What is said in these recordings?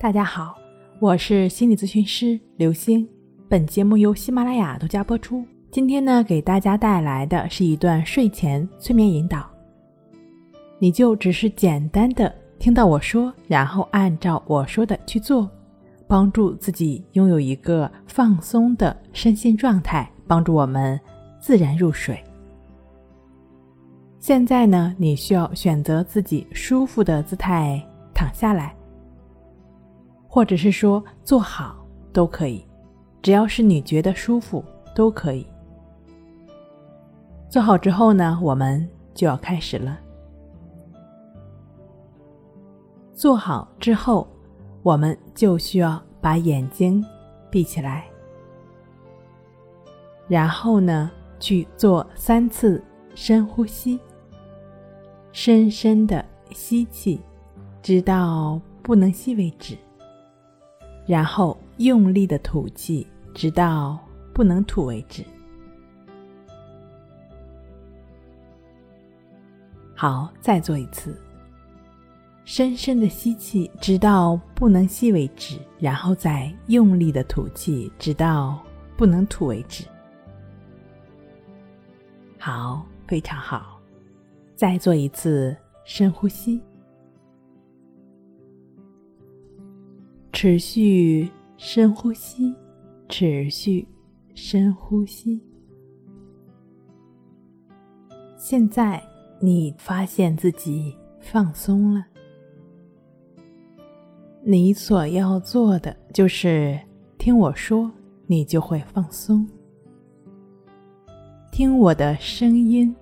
大家好，我是心理咨询师刘星。本节目由喜马拉雅独家播出。今天呢，给大家带来的是一段睡前催眠引导。你就只是简单的听到我说，然后按照我说的去做，帮助自己拥有一个放松的身心状态，帮助我们自然入睡。现在呢，你需要选择自己舒服的姿态躺下来。或者是说做好都可以，只要是你觉得舒服都可以。做好之后呢，我们就要开始了。做好之后，我们就需要把眼睛闭起来，然后呢去做三次深呼吸，深深的吸气，直到不能吸为止。然后用力的吐气，直到不能吐为止。好，再做一次。深深的吸气，直到不能吸为止，然后再用力的吐气，直到不能吐为止。好，非常好。再做一次深呼吸。持续深呼吸，持续深呼吸。现在你发现自己放松了，你所要做的就是听我说，你就会放松。听我的声音，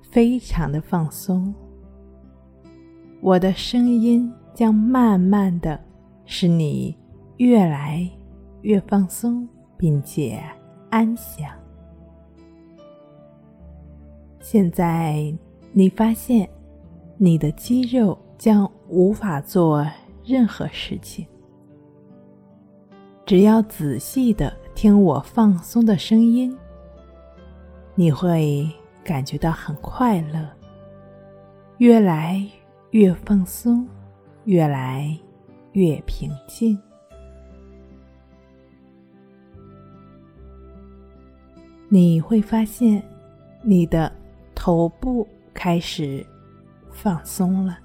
非常的放松。我的声音将慢慢的。使你越来越放松，并且安详。现在你发现你的肌肉将无法做任何事情，只要仔细的听我放松的声音，你会感觉到很快乐，越来越放松，越来。越平静，你会发现你的头部开始放松了，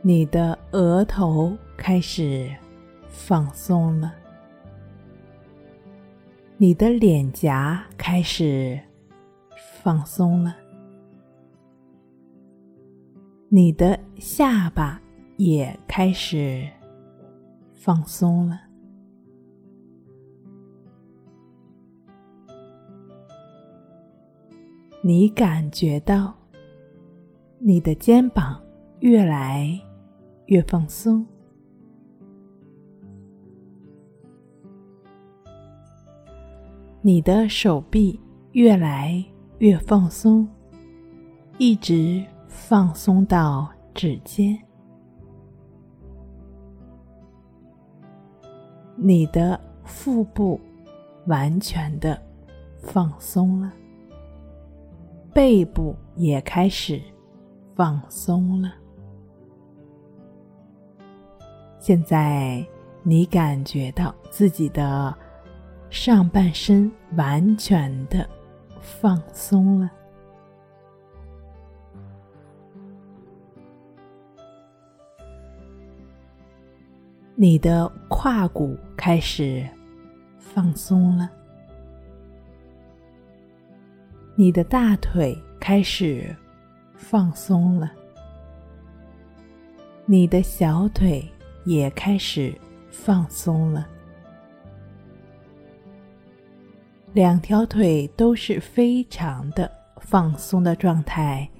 你的额头开始放松了，你的脸颊开始放松了。你的下巴也开始放松了，你感觉到你的肩膀越来越放松，你的手臂越来越放松，一直。放松到指尖，你的腹部完全的放松了，背部也开始放松了。现在你感觉到自己的上半身完全的放松了。你的胯骨开始放松了，你的大腿开始放松了，你的小腿也开始放松了，两条腿都是非常的放松的状态，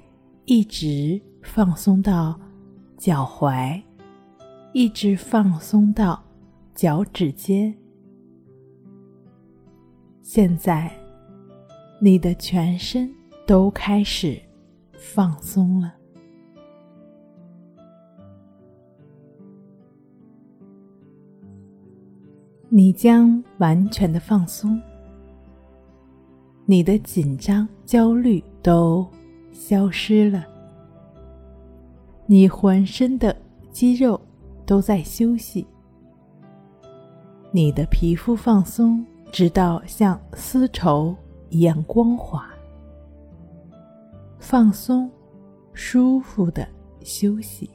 一直放松到脚踝。一直放松到脚趾尖。现在，你的全身都开始放松了。你将完全的放松，你的紧张、焦虑都消失了。你浑身的肌肉都在休息，你的皮肤放松，直到像丝绸一样光滑。放松，舒服的休息。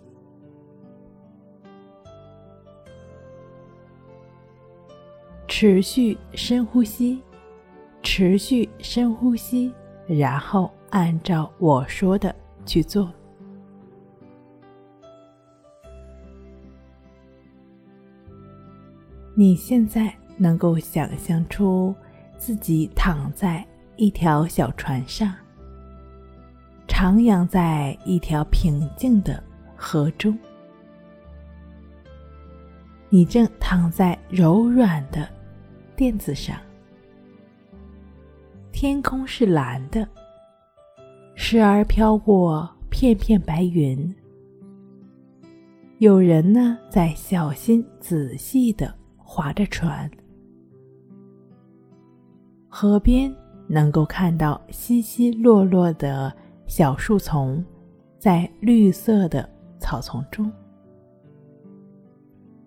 持续深呼吸，持续深呼吸，然后按照我说的去做。你现在能够想象出自己躺在一条小船上，徜徉在一条平静的河中。你正躺在柔软的垫子上，天空是蓝的，时而飘过片片白云。有人呢，在小心仔细的。划着船，河边能够看到稀稀落落的小树丛，在绿色的草丛中，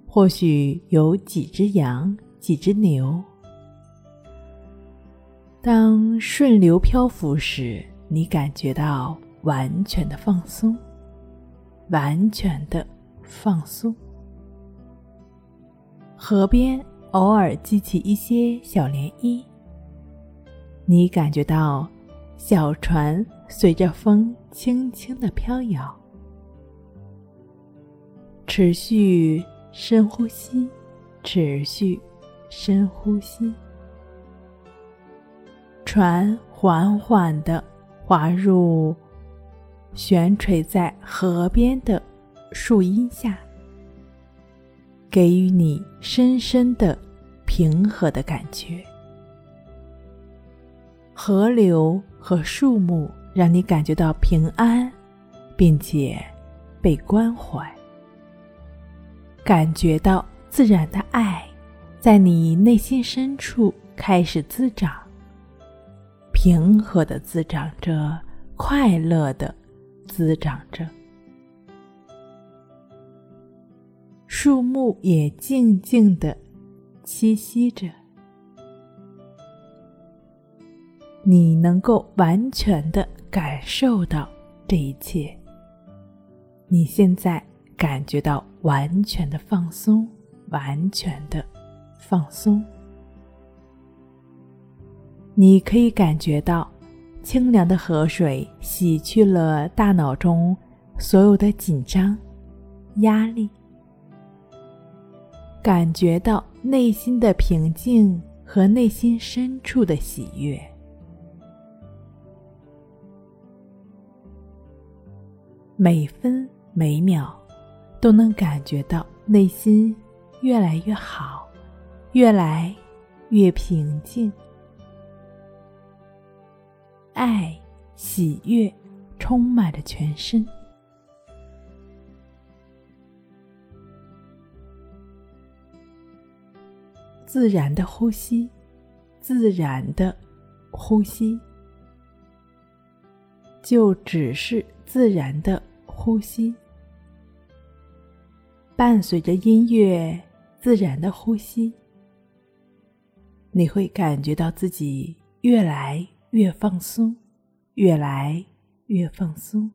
或许有几只羊、几只牛。当顺流漂浮时，你感觉到完全的放松，完全的放松。河边偶尔激起一些小涟漪，你感觉到小船随着风轻轻的飘摇。持续深呼吸，持续深呼吸。船缓缓的滑入悬垂在河边的树荫下。给予你深深的平和的感觉，河流和树木让你感觉到平安，并且被关怀，感觉到自然的爱在你内心深处开始滋长，平和的滋长着，快乐的滋长着。树木也静静的栖息着，你能够完全的感受到这一切。你现在感觉到完全的放松，完全的放松。你可以感觉到清凉的河水洗去了大脑中所有的紧张、压力。感觉到内心的平静和内心深处的喜悦，每分每秒都能感觉到内心越来越好，越来越平静，爱、喜悦充满着全身。自然的呼吸，自然的呼吸，就只是自然的呼吸，伴随着音乐，自然的呼吸，你会感觉到自己越来越放松，越来越放松。